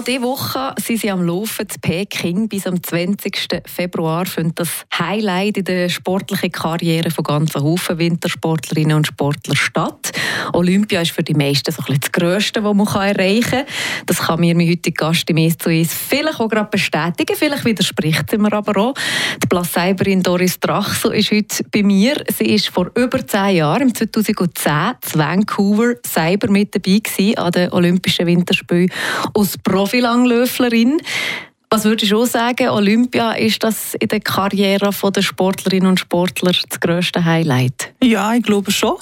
Noch diese Woche sind sie am Laufen zu Peking. Bis am 20. Februar findet das Highlight in der sportlichen Karriere von ganzen Haufen Wintersportlerinnen und Sportler statt. Olympia ist für die meisten so das Grösste, was man erreichen kann. Das kann mir mein heutiger Gast im «Es zu uns vielleicht auch gerade bestätigen. Vielleicht widerspricht sie mir aber auch. Die Plaseiberin Doris Drachso ist heute bei mir. Sie ist vor über zehn Jahren, im 2010, in Vancouver selber mit dabei gewesen, an den Olympischen Winterspielen aus Pro Profilanglöflerin. Was würdest du sagen, Olympia, ist das in der Karriere der Sportlerinnen und Sportler das grösste Highlight? Ja, ich glaube schon.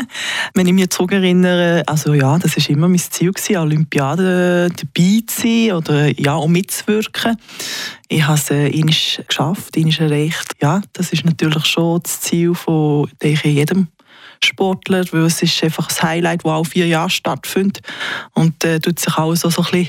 Wenn ich mich zurückerinnere, also ja, das war immer mein Ziel, gewesen, Olympiade dabei zu sein oder ja, um mitzuwirken. Ich habe es äh, geschafft, erreicht. Ja, das ist natürlich schon das Ziel von ich, jedem Sportler, weil es ist einfach ein Highlight, das auch vier Jahre stattfindet und äh, tut sich auch so ein bisschen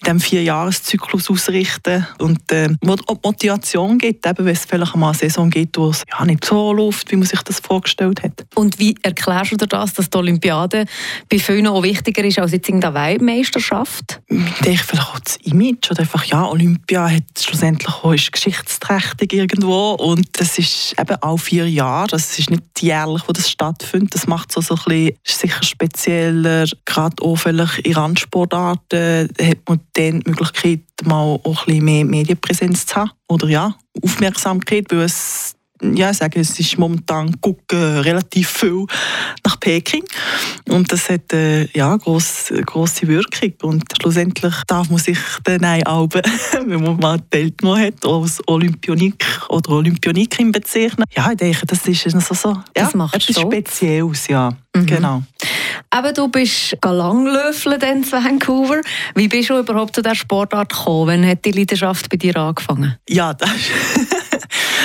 in diesem Vierjahreszyklus ausrichten. Und äh, Motivation gibt, eben, wenn es vielleicht mal eine Saison gibt, wo es ja, nicht so läuft, wie man sich das vorgestellt hat. Und wie erklärst du dir das, dass die Olympiade bei vielen auch wichtiger ist als jetzt in der Weltmeisterschaft? Ich denke vielleicht auch das Image oder einfach, ja, Olympia hat schlussendlich auch, ist geschichtsträchtig irgendwo. Und das ist eben auch vier Jahre, das ist nicht jährlich, wo das stattfindet, das macht es so, ein bisschen sicher spezieller, gerade auch vielleicht in Randsportarten hat man dann die Möglichkeit, mal auch ein bisschen mehr Medienpräsenz zu haben. Oder ja, Aufmerksamkeit, weil es ja, ich sage, es ist momentan gucken relativ viel nach Peking und das hat äh, ja groß, große Wirkung und schlussendlich darf man sich dann auch, wenn man mal Teilnehmer hat, als Olympionik oder Olympionikin bezeichnen. Ja, ich denke, das ist so, so das macht etwas so. Spezielles, ja, mhm. genau. Aber du bist langlöffeln in Vancouver. Wie bist du überhaupt zu dieser Sportart gekommen? Wann hat die Leidenschaft bei dir angefangen? Ja, das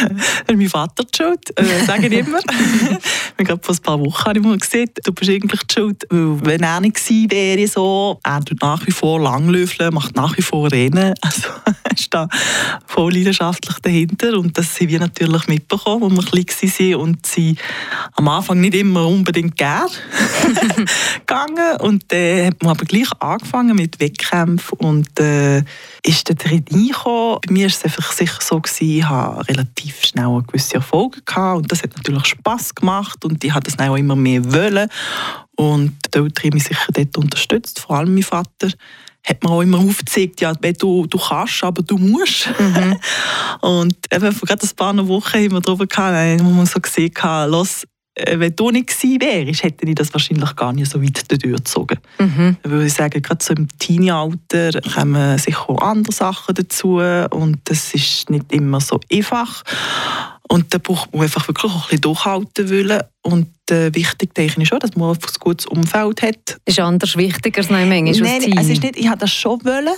mein Vater die schuld, äh, sage ich immer. ich glaube, vor ein paar Wochen habe ich mal gesehen, du bist eigentlich die schuld. Weil wenn er nicht gewesen wäre, so, er tut nach wie vor langlöffeln, macht nach wie vor Rennen. Also er ist da voll leidenschaftlich dahinter. Und das haben wir natürlich mitbekommen, als wir klein waren. Und sie am Anfang nicht immer unbedingt gern gegangen. Und dann äh, hat man aber gleich angefangen mit Wettkämpfen und äh, ist dann reingekommen. Bei mir war es einfach sicher so, gewesen, ich habe relativ schnell gewisse Erfolge gehabt und das hat natürlich Spass gemacht und ich habe das auch immer mehr wollen. Und die Eltern haben mich sicher dort unterstützt, vor allem mein Vater hat mir auch immer aufgezeigt, ja, du, du kannst, aber du musst. Mhm. und eben vor gerade ein paar Wochen haben wir darüber gehabt, wo man so gesehen hat, los, wenn du nicht gewesen wärst, hätte ich das wahrscheinlich gar nicht so weit durchgezogen. Mhm. Weil ich sage, gerade so im Teenie-Alter kommen sicher auch andere Sachen dazu und das ist nicht immer so einfach. Und da braucht man einfach wirklich auch ein bisschen durchhalten wollen. Und äh, wichtig denke ich schon, dass man ein gutes Umfeld hat. Ist anders wichtiger als manchmal Nein, es ist nicht, ich habe das schon wollen.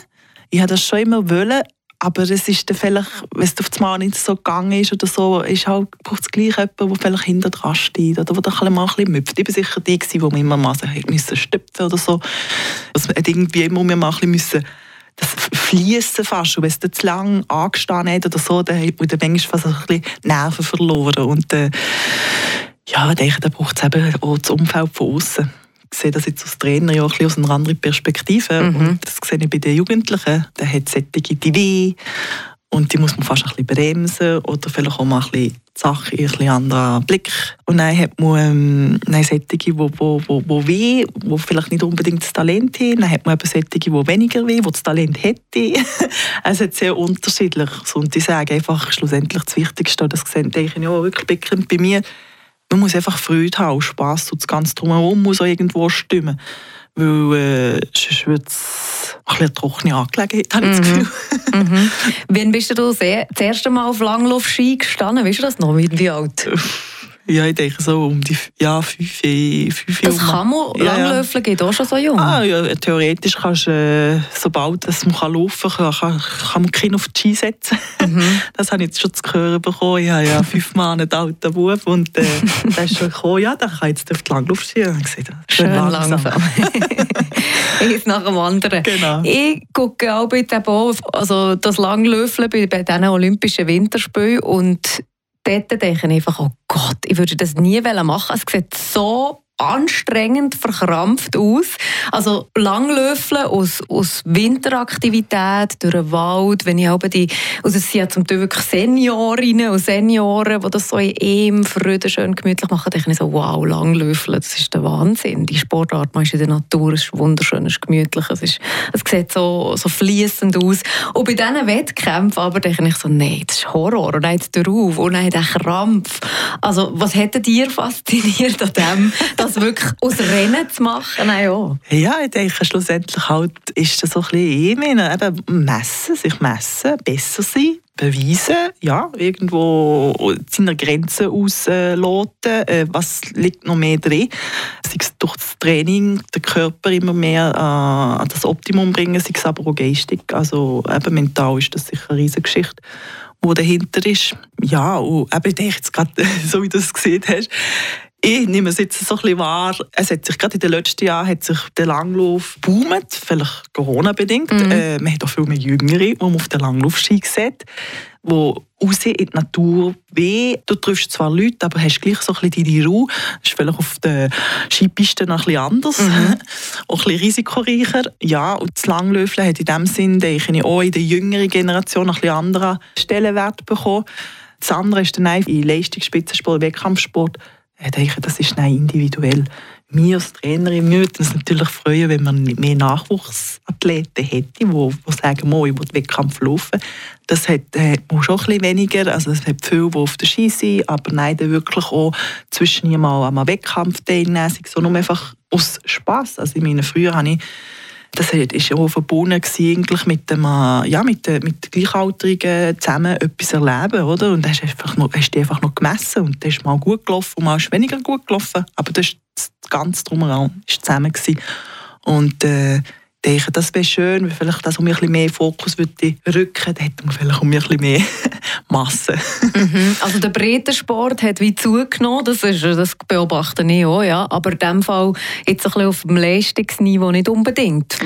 Ich habe das schon immer wollen, aber es ist dann vielleicht, wenn es auf einmal nicht so gegangen ist oder so, ist halt, braucht es gleich jemanden, der vielleicht hinter dran steht oder der ein mal ein bisschen müpft. Ich war sicher die, die man immer mal so müssen stüpfen oder so. Also irgendwie immer mal ein bisschen das Fließen fast. Und wenn es zu lange angestanden hat oder so, dann hat man dann manchmal fast ein bisschen Nerven verloren. Und äh, ja, ich denke, da braucht es eben auch das Umfeld von außen sehe das jetzt als Trainer ja auch aus einer anderen Perspektive. Mhm. Und das sehe ich bei den Jugendlichen. Da hat solche die weh und die muss man fast ein bisschen bremsen oder vielleicht auch mal ein bisschen die Sache in einen anderen Blick. Und dann hat man ähm, dann solche, die, die, die, weh, die vielleicht nicht unbedingt das Talent haben. Dann hat man eben solche, die weniger weh, die das Talent hätten. es ist sehr unterschiedlich. Und ich sage einfach, schlussendlich das Wichtigste, das denke ich ja wirklich bei mir, man muss einfach Freude haben, Spass und das ganze Drumherum muss auch irgendwo stimmen. Weil äh, sonst wird es ein bisschen trockene Angelegenheit, habe ich das mhm. Gefühl. mhm. Wann bist du das erste Mal auf Langlaufski gestanden? Weißt du das noch? Wie alt? Ja, ich denke so um die ja, fünf, fünf Das kann man, ja, Langlöffeln geht auch schon so jung? Ah, ja, theoretisch kannst du, äh, sobald dass man laufen kann, kann, kann man Kinder auf die Ski setzen. Mhm. Das habe ich jetzt schon zu hören bekommen. Ich habe ja fünf einen alten Bub und äh, der ist schon gekommen, ja, der kann jetzt auf die Langluftski. Ich gesagt, schön langsam. langsam. Eins nach dem anderen. Genau. Ich gucke auch bei dem also das Langlöffeln bei, bei diesen Olympischen Winterspielen und dort denke ich einfach, oh Gott, ich würde das nie machen. Es sieht so anstrengend verkrampft aus. Also Langlöffeln aus, aus Winteraktivität durch den Wald, wenn ich aber die, also es sind ja zum Teil wirklich Seniorinnen und Senioren, die das so im Freude schön gemütlich machen, denke ich so, wow, Langlöffeln, das ist der Wahnsinn. Die Sportart, man ist in der Natur, es ist wunderschön, es ist gemütlich, es, ist, es sieht so, so fließend aus. Und bei diesen Wettkämpfen aber denke ich so, nein, das ist Horror, und nein, der Ruf, und nein, der Krampf. Also was hätte dir fasziniert an dem, das wirklich aus Rennen zu machen? Ja. ja, ich denke, schlussendlich halt ist das so ein bisschen eben messen, sich messen, besser sein beweisen, ja, irgendwo seine Grenzen ausloten, äh, was liegt noch mehr drin, sei es durch das Training, den Körper immer mehr äh, an das Optimum bringen, sei es aber auch geistig, also eben mental ist das sicher eine riesige Geschichte wo dahinter ist. Ja, und eben, ich denke jetzt gerade, so wie du es gesehen hast, ich nehme es jetzt so ein bisschen wahr, es hat sich gerade in den letzten Jahren hat sich der Langlauf boomt, vielleicht Corona-bedingt. Mhm. Äh, man hat auch viel mehr Jüngere, die man auf den Langlaufski sieht, die raus in die Natur weh. Du triffst zwar Leute, aber hast gleich so ein bisschen deine Ruhe. Das ist vielleicht auf der Skipiste noch ein bisschen anders, mhm. auch ein bisschen risikoreicher. Ja, und das Langlöfeln hat in dem Sinn, denke ich, auch in der jüngeren Generation einen bisschen anderen Stellenwert bekommen. Das andere ist dann in Leistungsspitzensport, Wettkampfsport ich denke, das ist individuell. Wir als Trainerin würden uns natürlich freuen, wenn man mehr Nachwuchsathleten hätte, die, die sagen, oh, ich will Wettkampf laufen. Das hat, hat man schon ein bisschen weniger. Also es hat viele, die auf der Ski sind, aber nein, dann wirklich auch zwischen mal am Wettkampf teilnehmen, so nur einfach aus Spass. Also ich meine, früher habe ich das war auch verbunden eigentlich mit, dem, äh, ja, mit, mit Gleichaltrigen zusammen etwas erleben. Oder? Und hast einfach noch, hast du einfach noch gemessen und dann ist mal gut gelaufen und mal ist weniger gut gelaufen. Aber das, das Ganze drumherum war zusammen. Gewesen. Und äh, denke, das wäre schön, wenn vielleicht das um ein bisschen mehr Fokus würde rücken, dann hätte man vielleicht um ein bisschen mehr Masse. mhm. Also der Breitensport hat wie zugenommen, das, ist, das beobachte ich auch, ja. aber in diesem Fall jetzt ein bisschen auf dem Leistungsniveau nicht unbedingt.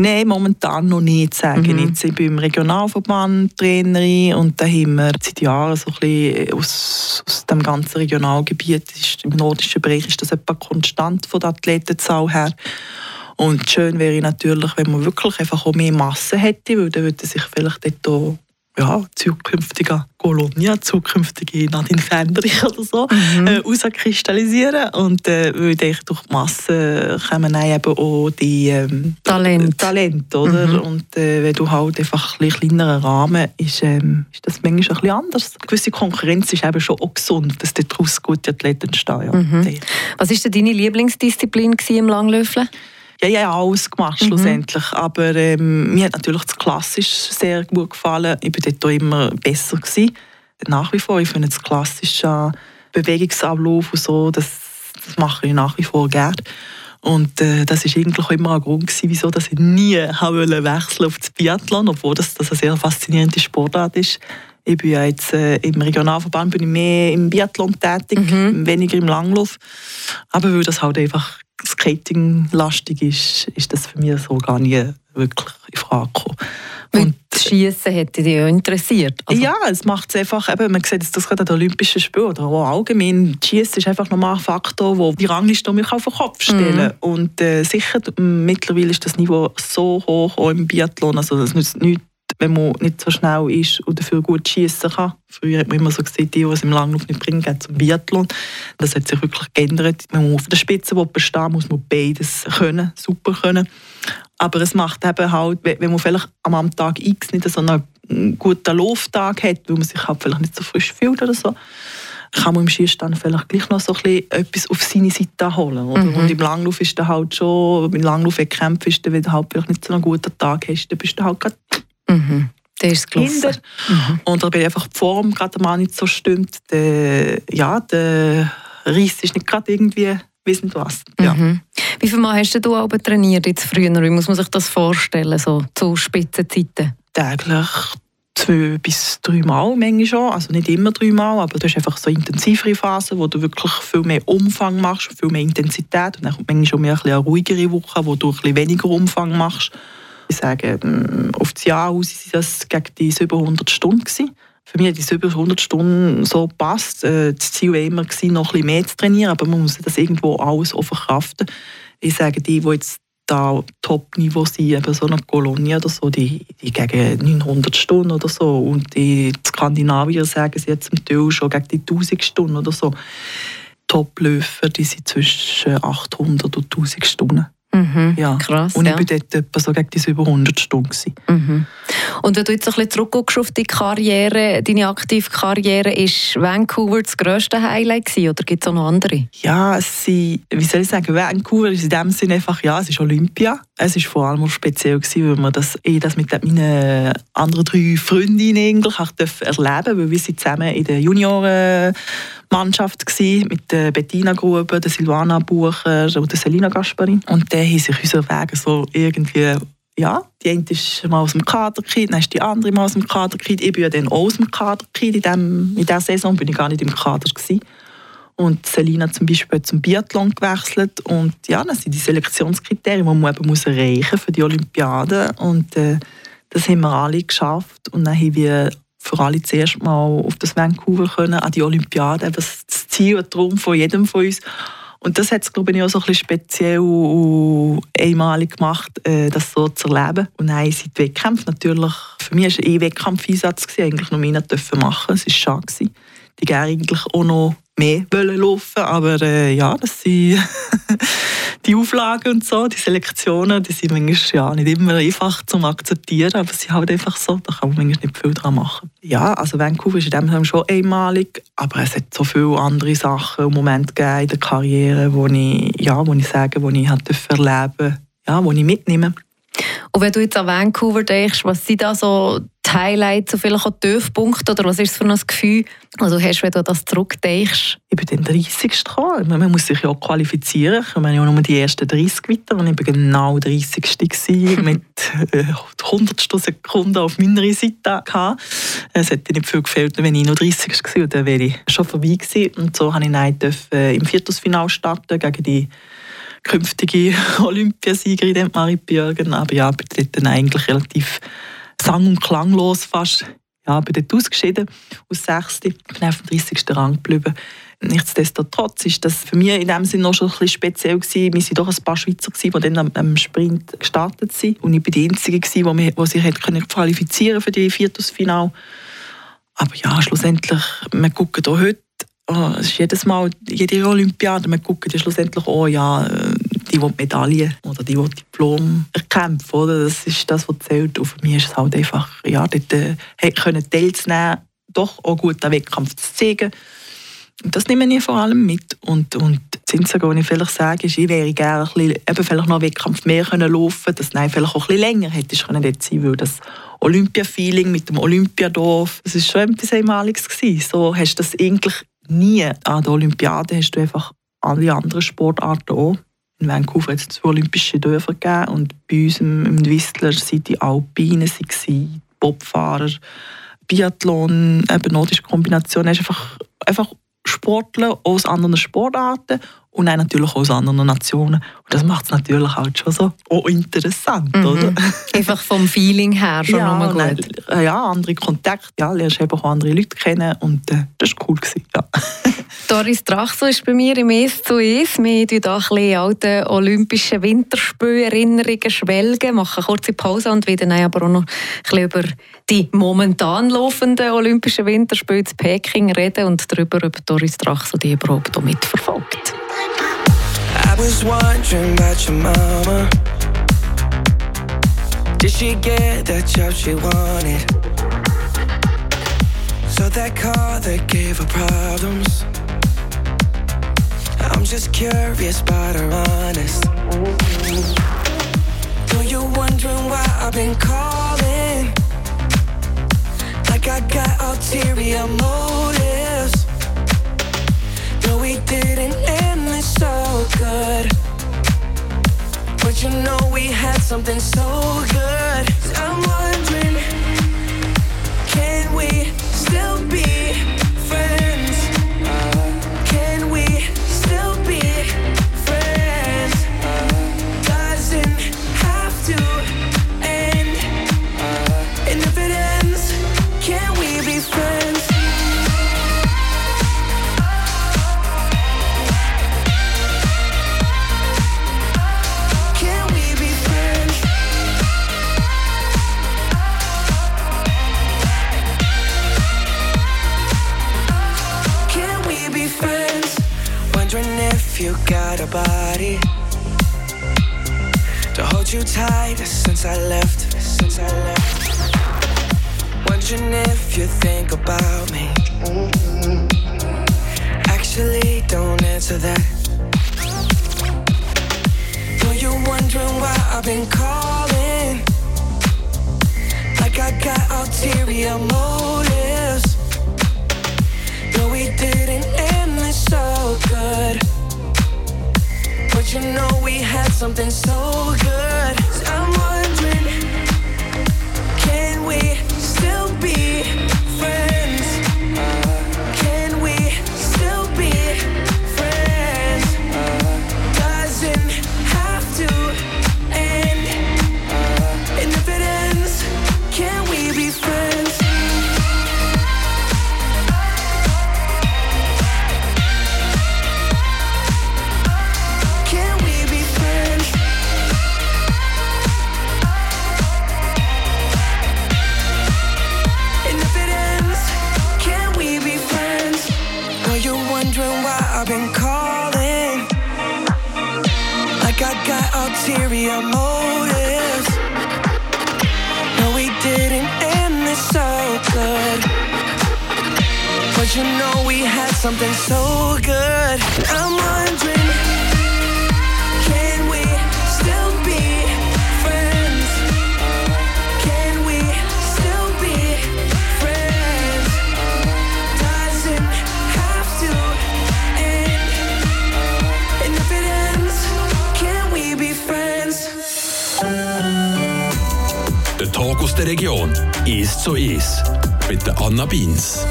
Nein, momentan noch nicht, sage mhm. ich. Ich bin im Regionalverband Trainerin und da haben wir seit Jahren so ein bisschen aus, aus dem ganzen Regionalgebiet, ist, im nordischen Bereich ist das etwa konstant von der Athletenzahl her. Und schön wäre natürlich, wenn man wirklich einfach auch mehr Masse hätte, weil dann würde sich vielleicht dort auch ja, zukünftige Colonia, zukünftige Nadine Fendrich oder so, mhm. äh, herauskristallisieren. Und äh, weil ich denke, durch die Masse kommen dann eben auch die ähm, Talent. Talent oder? Mhm. Und äh, wenn du halt einfach ein kleineren Rahmen ist, ähm, ist das manchmal ein bisschen anders. Eine gewisse Konkurrenz ist eben schon auch gesund, dass daraus gute Athleten entstehen. Ja. Mhm. Was war denn deine Lieblingsdisziplin im Langlöffeln? Ja, ja, alles gemacht mhm. schlussendlich. Aber ähm, mir hat natürlich das Klassisch sehr gut gefallen. Ich war dort immer besser. Gewesen. Nach wie vor, ich finde das klassische Bewegungsablauf und so, das, das mache ich nach wie vor gerne. Und äh, das war eigentlich auch immer ein Grund, gewesen, wieso dass ich nie wechseln wollte auf das Biathlon, obwohl das, das eine sehr faszinierende Sportart ist. Ich bin ja jetzt äh, im Regionalverband bin ich mehr im Biathlon tätig, mhm. weniger im Langlauf. Aber weil das halt einfach Skating-lastig ist, ist das für mich so gar nie wirklich in Frage gekommen. Und das Schießen hätte dich ja interessiert. Also. Ja, es macht es einfach, eben, man sieht das gerade an den Olympischen Spielen oder auch allgemein, Schießen ist einfach nochmal ein Faktor, wo die Rangliste mich auf den Kopf stellen. Mhm. Und äh, sicher, mittlerweile ist das Niveau so hoch, auch im Biathlon, also das nützt nichts, wenn man nicht so schnell ist und dafür gut schießen kann. Früher hat man immer so gesehen, die, die es im Langlauf nicht bringen, gehen zum Biathlon. Das hat sich wirklich geändert. Wenn man auf der Spitze bestehen muss man beides können, super können. Aber es macht eben halt, wenn man vielleicht am Tag X nicht so einen guten Lauftag hat, weil man sich halt vielleicht nicht so frisch fühlt oder so, kann man im Schießstand vielleicht gleich noch so ein bisschen etwas auf seine Seite holen. Oder? Mhm. Und im Langlauf ist dann halt schon, im Langlauf-Wettkampf ist dann, wenn du halt vielleicht nicht so einen guten Tag hast, dann bist du halt gerade Mhm. Der ist Kinder. Mhm. Und wenn einfach die Form gerade mal nicht so stimmt, der, ja, der Riss ist nicht gerade irgendwie wissen was. Ja. Mhm. Wie viel Mal hast du aber trainiert jetzt früher? Wie muss man sich das vorstellen, so zu Spitzenzeiten? Täglich zwei bis drei Mal manchmal schon. Also nicht immer drei Mal, aber du hast einfach so intensivere Phasen, wo du wirklich viel mehr Umfang machst, viel mehr Intensität. Und dann kommt manchmal schon mehr eine ruhigere Woche, wo du ein bisschen weniger Umfang machst. Ich sage, mm, auf das Jahr aus waren das gegen die 700 Stunden. Gewesen. für mich hat über 100 Stunden so gepasst. Äh, das Ziel war immer, noch ein bisschen mehr zu trainieren, aber man muss das irgendwo alles auch verkraften. Ich sage, die, die jetzt da Top-Niveau sind, eben so eine Kolonie oder so, die, die gegen 900 Stunden oder so. Und die Skandinavier sagen sie jetzt zum Teil schon gegen die 1000 Stunden oder so. Top-Läufer, die sind zwischen 800 und 1000 Stunden. Mhm, ja. Krass, und ich ja. war dort etwa so gegen diese über 100 Stunden. gewesen. Mhm. Und wenn du jetzt ein bisschen zurückguckst auf die Karriere, deine aktive Karriere, ist Vancouver das grösste Highlight gewesen, oder gibt es auch noch andere? Ja, es sind, wie soll ich sagen, Vancouver ist in dem Sinne einfach, ja, es ist Olympia. Es ist vor allem auch speziell gewesen, weil wir das, ich das mit meinen anderen drei Freundinnen eigentlich auch dürfen erleben weil wir sind zusammen in der Juniorenmannschaft gsi mit der Bettina Gruber, der Silvana Bucher und der Selina Gasparin. Und dann haben sich unsere Wege so irgendwie ja, die eine ist mal aus dem Kader gekriegt, dann ist die andere mal aus dem Kader gekriegt. Ich bin ja dann auch aus dem Kader gekriegt. In, dem, in dieser Saison bin ich gar nicht im Kader gewesen. Und Selina zum Beispiel zum Biathlon gewechselt. Und ja, das sind die Selektionskriterien, die man eben muss erreichen für die Olympiade. Und äh, das haben wir alle geschafft. Und dann haben wir für alle zuerst mal auf das Vancouver können, an die Olympiade. Das Ziel und Traum von jedem von uns. Und das hat es, glaube ich, auch so ein bisschen speziell und einmalig gemacht, äh, das so zu erleben. Und dann sind die Wettkämpfe natürlich, für mich war es ein Wettkampfeinsatz, gewesen, eigentlich noch mehr dürfen machen. Es war schade. Die gerne eigentlich auch noch mehr wollen laufen, aber äh, ja, das sind die Auflagen und so, die Selektionen, die sind manchmal ja, nicht immer einfach zu akzeptieren, aber sie sind halt einfach so, da kann man manchmal nicht viel dran machen. Ja, also Vancouver ist in dem Sinne schon einmalig, aber es hat so viele andere Sachen und Momente in der Karriere, wo ich, ja, wo ich sage, wo ich halt erleben ja, wo ich mitnehme. Und wenn du jetzt an Vancouver denkst, was sind da so die Highlights, so vielleicht auch Tiefpunkte, oder was ist es für ein Gefühl, du hast, wenn du an das zurückdenkst? Ich bin dann 30. gekommen. Man muss sich ja auch qualifizieren. Ich meine ja nur die ersten 30 weiter und ich war genau 30. gewesen, mit äh, 100 Sekunden auf meiner Seite. Gehabt. Es hätte nicht viel gefehlt, wenn ich noch 30 war und dann wäre ich schon vorbei gewesen. Und so durfte ich dann dürfen im Viertelfinale starten gegen die künftige Olympiasiegerin Marit Björgen. Aber ja, bin dort dann eigentlich relativ sang- und klanglos fast. Ja, bin dort ausgeschieden aus 6. bin auf dem 30. Rang geblieben. Nichtsdestotrotz ist das für mich in dem Sinne noch schon ein bisschen speziell gewesen. Wir waren doch ein paar Schweizer, gewesen, die dann am, Sprint gestartet sind. Und ich war die Einzige, gewesen, die, sich können qualifizieren für die Viertelfinale. Aber ja, schlussendlich, wir gucken hier heute, oh, es ist jedes Mal, jede Olympiade, wir gucken ja schlussendlich auch, ja, äh, die, die die Medaille oder die, die Diplom erkämpfen, oder? Das ist das, was zählt. Und für mich ist es halt einfach, ja, dort äh, können teilzunehmen, doch auch gut den Wettkampf zu zeigen. Und das nehme ich vor allem mit. Und, und das Einzige, was ich vielleicht sage, ist, ich wäre gerne ein bisschen, eben vielleicht noch einen Wettkampf mehr können laufen dass nein, vielleicht auch ein bisschen länger hätte ich können dort sein weil das Olympia-Feeling mit dem Olympiadorf, das ist schon etwas Einmaliges gewesen. So hast du das eigentlich nie. An der Olympiade hast du einfach alle anderen Sportarten auch. In Vancouver hat es zwei olympische Dörfer gegeben und bei uns im, Whistler sind die Alpinen, waren Bobfahrer, Biathlon, eben nordische Kombination. Du hast einfach, einfach Sportler aus anderen Sportarten und dann natürlich auch aus anderen Nationen. Und das macht es natürlich halt schon so auch interessant, oder? Einfach vom Feeling her schon ja, nochmal gut. dann, äh, ja, andere Kontakte, ja, lernst eben auch andere Leute kennen und äh, das war cool. Gewesen, ja. Doris Drachso ist bei mir im «Es zu Es». Wir tun hier ein bisschen alte olympische Winterspielerinnerungen schwelgen, machen eine kurze Pause und wieder dann aber auch noch ein bisschen über die momentan laufenden Olympischen Winterspiele in Peking reden und darüber, ob Doris Drachso die überhaupt auch mitverfolgt. Was wondering about your mama. Did she get that job she wanted? So that car that gave her problems. I'm just curious about her honest. Know you're wondering why I've been calling. Like I got ulterior motives. So good. But you know we had something so good. I'm wondering, got a body to hold you tight since I left. Since I left. Wondering if you think about me. Actually, don't answer that. Know you're wondering why I've been calling. Like I got ulterior motives. No, we didn't end this so good. You know we had something so good. I'm wondering, can we still be good. I'm wondering, can we still be friends? Can we still be friends? Doesn't have to end. And if it ends, can we be friends? Der Talk aus der Region ist so ist mit der Anna Beins.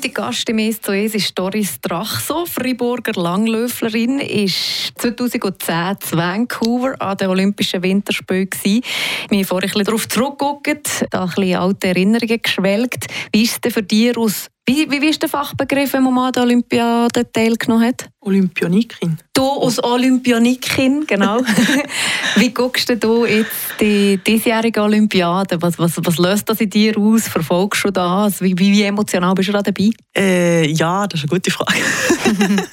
Mein heutiger Gast im «Es zu Es» ist Doris Drachso, Friburger Langlöflerin, ist 2010 zu Vancouver an den Olympischen Winterspielen. Wir haben vorhin darauf zurückgeguckt, da ein bisschen alte Erinnerungen geschwelgt. Wie ist es denn für dich aus wie, wie ist der Fachbegriff, wenn man an der Olympiade teilgenommen hat? Olympionikin. Du als Olympionikin, genau. wie guckst du da jetzt die diesjährige Olympiade? Was, was, was löst das in dir aus? Verfolgst du das? Wie, wie, wie emotional bist du da dabei? Äh, ja, das ist eine gute Frage.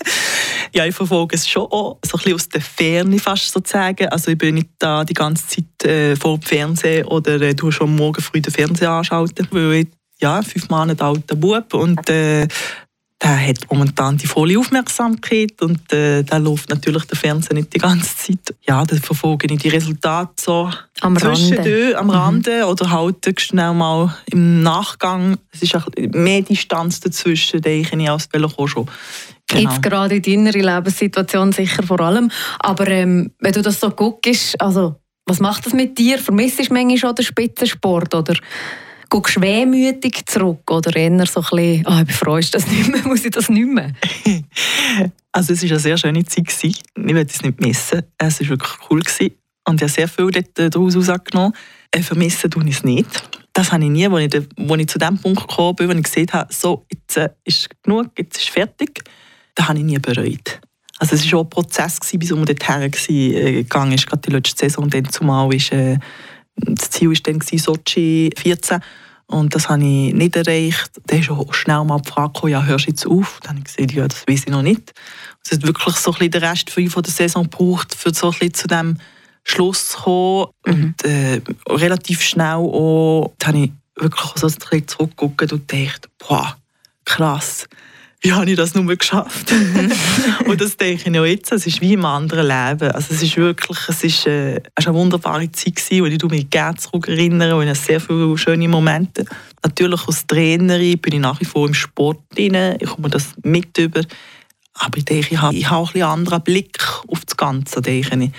ja, ich verfolge es schon auch, so ein bisschen aus der Ferne fast sozusagen. Also ich bin nicht da die ganze Zeit äh, vor dem Fernsehen oder äh, du schon morgen früh den Fernseher anschalten, weil ich ja, fünf Monate alter Bub und äh, der hat momentan die volle Aufmerksamkeit und äh, da läuft natürlich der Fernseher nicht die ganze Zeit. Ja, dann verfolge ich die Resultate so Am zwischendurch, Rande. am Rande oder halt schnell mal im Nachgang. Es ist auch mehr Distanz dazwischen, denke ich, als Velocho schon. Genau. Jetzt gerade in deiner Lebenssituation sicher vor allem. Aber ähm, wenn du das so guckst, also, was macht das mit dir? Vermisst du manchmal schon den Spitzensport? Oder wehmütig zurück? Oder eher so ein bisschen, ah, ich bereue das nicht mehr, muss ich das nicht mehr? Also es war eine sehr schöne Zeit. gewesen. Ich will es nicht missen. Es war wirklich cool. Gewesen. Und ich habe sehr viel äh, daraus herausgenommen. Äh, vermissen tue ich es nicht. Das habe ich nie, als ich, ich zu dem Punkt gekommen bin, wo ich gesehen habe, so, jetzt äh, ist genug, jetzt ist fertig. Das habe ich nie bereut. Also es war auch ein Prozess, bis wir dorthin äh, gegangen ist. Gerade die letzte Saison, dann zumal ist, äh, das Ziel war dann Sochi 14. Und das habe ich nicht erreicht. Dann ist auch schnell mal die Frage gekommen, ja, hörst du jetzt auf? Dann habe ich gesagt, ja, das weiß ich noch nicht. Es hat wirklich so ein bisschen den Rest von der Saison gebraucht, für so ein bisschen zu dem Schluss zu kommen. Und äh, relativ schnell auch, habe ich wirklich so ein bisschen zurückgeguckt und gedacht, boah, krass, wie habe ich das nur geschafft? und das denke ich auch jetzt, es ist wie im anderen Leben. Also es ist wirklich, es ist, äh, es ist eine wunderbare Zeit gewesen, und ich mich gerne zurückerinnere und ich sehr viele schöne Momente. Natürlich als Trainerin bin ich nach wie vor im Sport drin, ich komme das mit über. Aber ich denke, ich habe, ich habe auch ein bisschen einen anderen Blick auf das Ganze, denke ich.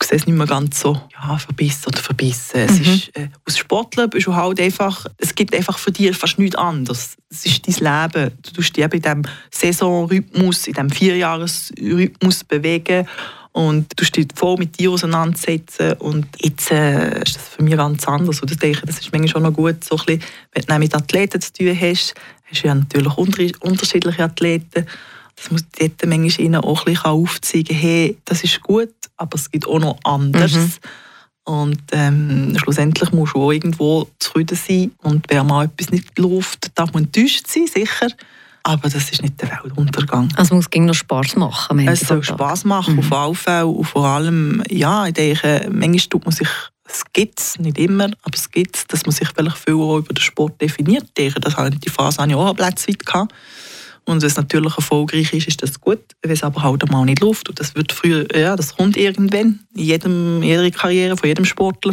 Ich sehe es nicht mehr ganz so ja, verbissen oder verbissen. Es ist, äh, als Sportler bist du halt einfach, es gibt einfach für dich fast nichts anderes. Es ist dein Leben. Du tust dich eben in diesem Saisonrhythmus, in diesem Vierjahresrhythmus bewegen und du dich voll mit dir auseinandersetzen. Und jetzt äh, ist das für mich ganz anders. Und ich denke, das ist manchmal schon noch gut, so ein bisschen, wenn du mit Athleten zu tun hast, hast du ja natürlich unter- unterschiedliche Athleten. Das muss dort manchmal ihnen auch ein bisschen aufzeigen, hey, das ist gut, aber es gibt auch noch anderes. Und ähm, schlussendlich musst du auch irgendwo zufrieden sein. Und wenn mal etwas nicht läuft, darf man enttäuscht sein, sicher. aber das ist nicht der Weltuntergang. Also muss es noch Spass machen. Es soll Spass machen, mhm. auf alle Fälle. Und vor allem, ja, ich denke, manchmal tut man sich es gibt es, nicht immer, aber es gibt es, dass man sich vielleicht viel über den Sport definiert. Ich das habe die Phase habe ich auch weit gehabt. Und wenn es natürlich erfolgreich ist, ist das gut. Wenn es aber halt mal nicht läuft, und das wird früher, ja, das kommt irgendwann, in jedem, jeder Karriere von jedem Sportler,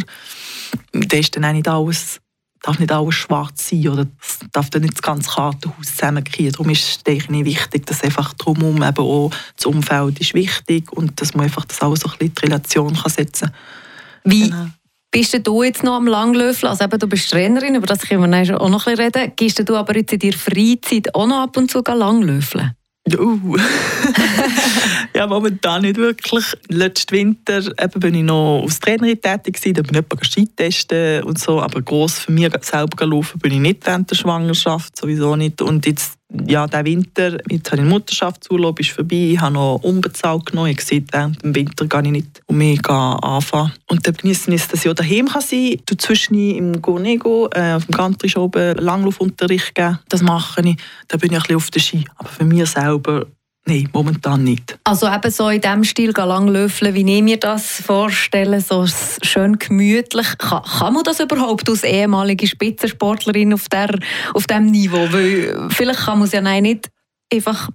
dann ist dann auch nicht alles darf nicht alles schwarz sein oder darf dann nicht das ganze Kartenhaus zusammenkriegen. Darum ist es nicht wichtig, dass einfach drumherum eben auch das Umfeld ist wichtig und dass man einfach das alles so ein bisschen in Relation kann setzen kann. Wie genau. Bist du jetzt noch am Langlöffeln? Also eben, du bist Trainerin, über das können wir auch noch ein bisschen reden. Gehst du aber jetzt in deiner Freizeit auch noch ab und zu Langlöffeln? Uh. ja, momentan nicht wirklich. Letzten Winter eben bin ich noch als Trainerin tätig da bin ich etwa Ski testen und so, aber gross für mich selber laufen bin ich nicht während der Schwangerschaft, sowieso nicht. Und jetzt ja, der Winter, jetzt habe ich Mutterschaftsurlaub ist vorbei, ich habe noch unbezahlt genommen. Ich sehe, während dem Winter gehe ich nicht um mich anfangen. Und dann genieße ich dass ich auch daheim kann sein kann. Zwischen im Gornego, äh, auf dem Country oben Langlaufunterricht geben. Das mache ich. Da bin ich ein bisschen auf der Ski. Aber für mich selber Nein, momentan nicht. Also eben so in diesem Stil langlöffeln, wie ich mir das vorstelle, so schön gemütlich. Kann, kann man das überhaupt als ehemalige Spitzensportlerin auf, der, auf diesem Niveau? Weil vielleicht kann man es ja nein, nicht einfach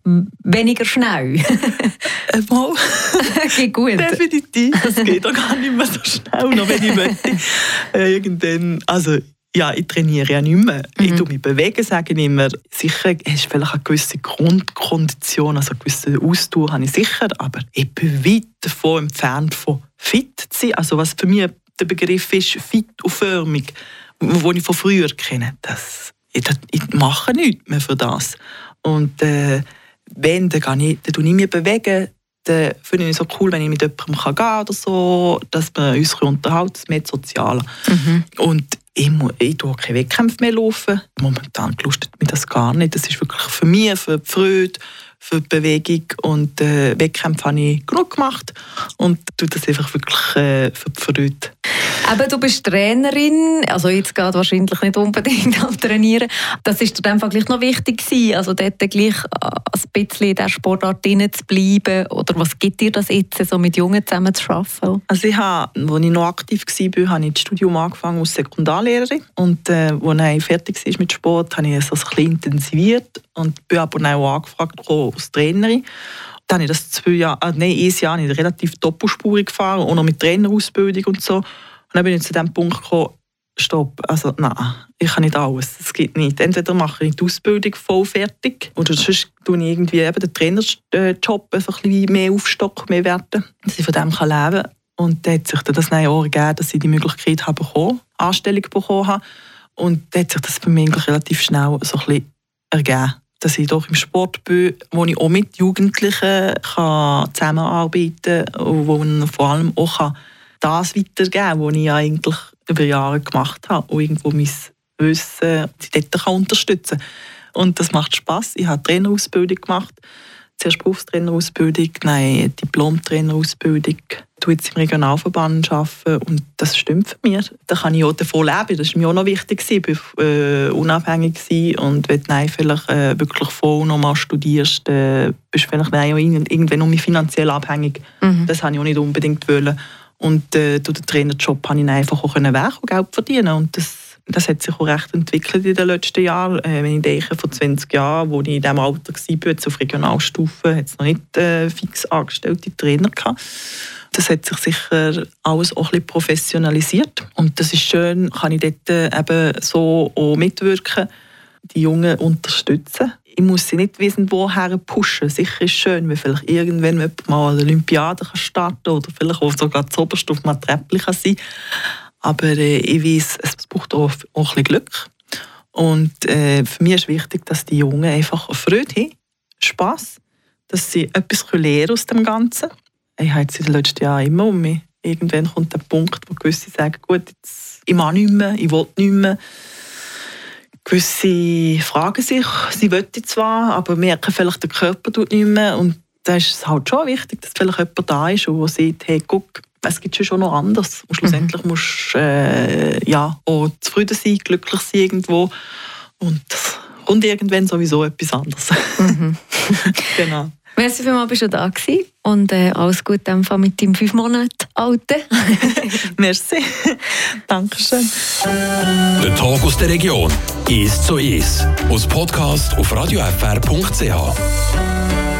weniger schnell. äh, mal. geht gut. Definitiv. Es geht auch gar nicht mehr so schnell, noch wenn ich möchte. Äh, irgendwann, also ja, ich trainiere ja nicht mehr. Mhm. Ich tue mich bewegen, sage ich immer. Sicher hast du vielleicht eine gewisse Grundkondition, also eine gewisse Ausdauer habe ich sicher, aber ich bin weit davon entfernt von fit zu sein. Also was für mich der Begriff ist, fit und förmig, den ich von früher kenne. Das, ich, ich mache nichts mehr für das. Und äh, wenn, dann, kann ich, dann tue ich mich bewegen, dann finde ich es so cool, wenn ich mit jemandem gehen kann oder so, dass wir uns unterhalten, das ist mehr sozial. Mhm. Und ich, muss, ich tue keine Wettkämpfe mehr laufen. Momentan lustet mich das gar nicht. Das ist wirklich für mich, für die Freude, für die Bewegung und äh, Wettkämpfe habe ich genug gemacht und tue das einfach wirklich äh, für die Freude. Eben, du bist Trainerin, also jetzt geht wahrscheinlich nicht unbedingt am Trainieren. Das ist dir einfach gleich noch wichtig gewesen, also dort gleich äh, ein bisschen in dieser Sportart zu bleiben oder was gibt dir das jetzt, so mit Jungen zusammen zu arbeiten? Also ich habe, als ich noch aktiv war, habe ich das Studium angefangen als Sekundarlehrerin und äh, als ich fertig war mit Sport, habe ich es also ein bisschen intensiviert und bin aber auch angefragt als Trainerin. Dann habe ich das zwei Jahre, äh, nein, ein Jahr nicht, relativ doppelspurig gefahren, auch noch mit Trainerausbildung und so. Und dann bin ich zu dem Punkt gekommen, stopp, also nein, ich kann nicht alles, das geht nicht. Entweder mache ich die Ausbildung voll fertig oder sonst tue ich irgendwie eben den Trainerjob einfach ein bisschen mehr aufstocken, mehr werten, dass ich von dem kann leben kann. Und dann hat sich das dann auch ergeben, dass ich die Möglichkeit habe bekommen, Anstellung bekommen habe. Und dann hat sich das bei mir relativ schnell so ein bisschen ergeben dass ich doch im Sport bin, wo ich auch mit Jugendlichen kann zusammenarbeiten kann und wo man vor allem auch das weitergeben kann, was ich eigentlich über Jahre gemacht habe und irgendwo mein Wissen dort kann unterstützen kann. Und das macht Spass. Ich habe Trainerausbildung gemacht, zuerst Berufstrainerausbildung, nein, Diplom-Trainerausbildung tue jetzt im Regionalverband arbeiten und das stimmt für mich. Da kann ich auch davon leben. Das war mir auch noch wichtig. Ich war äh, unabhängig und wenn du vielleicht äh, wirklich voll nochmal studierst, dann bist du vielleicht auch irgendwann noch finanziell abhängig. Mhm. Das wollte ich auch nicht unbedingt. Wollen. Und äh, durch den Trainerjob konnte ich einfach auch werken und Geld verdienen. Und das, das hat sich auch recht entwickelt in den letzten Jahren. Äh, wenn ich denke, vor 20 Jahren, wo ich in diesem Alter war, auf Regionalstufe, hat es noch nicht äh, fix angestellte Trainer gehabt. Das hat sich sicher alles auch ein professionalisiert. Und das ist schön, kann ich dort äh, eben so auch mitwirken, die Jungen unterstützen. Ich muss sie nicht wissen, woher pushen. Sicher ist es schön, wenn vielleicht irgendwann mal eine Olympiade kann starten oder vielleicht auch sogar zuoberst auf einem Treppchen kann sein Aber äh, ich weiß, es braucht auch, auch ein bisschen Glück. Und äh, für mich ist wichtig, dass die Jungen einfach Freude haben, Spass, dass sie etwas lernen aus dem Ganzen ich habe jetzt in den letzten Jahren immer um mich. Irgendwann kommt der Punkt, wo gewisse sagen, gut, jetzt, ich mache nicht mehr, ich will nicht mehr. Gewisse fragen sich, sie wollen zwar, aber merken vielleicht, der Körper tut nicht mehr. Und da ist es halt schon wichtig, dass vielleicht jemand da ist, der sagt, hey, guck, es gibt schon noch anders. Und schlussendlich mhm. musst du äh, ja, auch zufrieden sein, glücklich sein irgendwo. Und kommt irgendwann sowieso etwas anderes. Mhm. genau. Merci vielmals, bist du da gewesen. Und äh, alles Gute mit deinem fünf Monate Alten. Merci. Dankeschön. Der Talk aus der Region. Ist so ist. Aus Podcast auf radiofr.ch.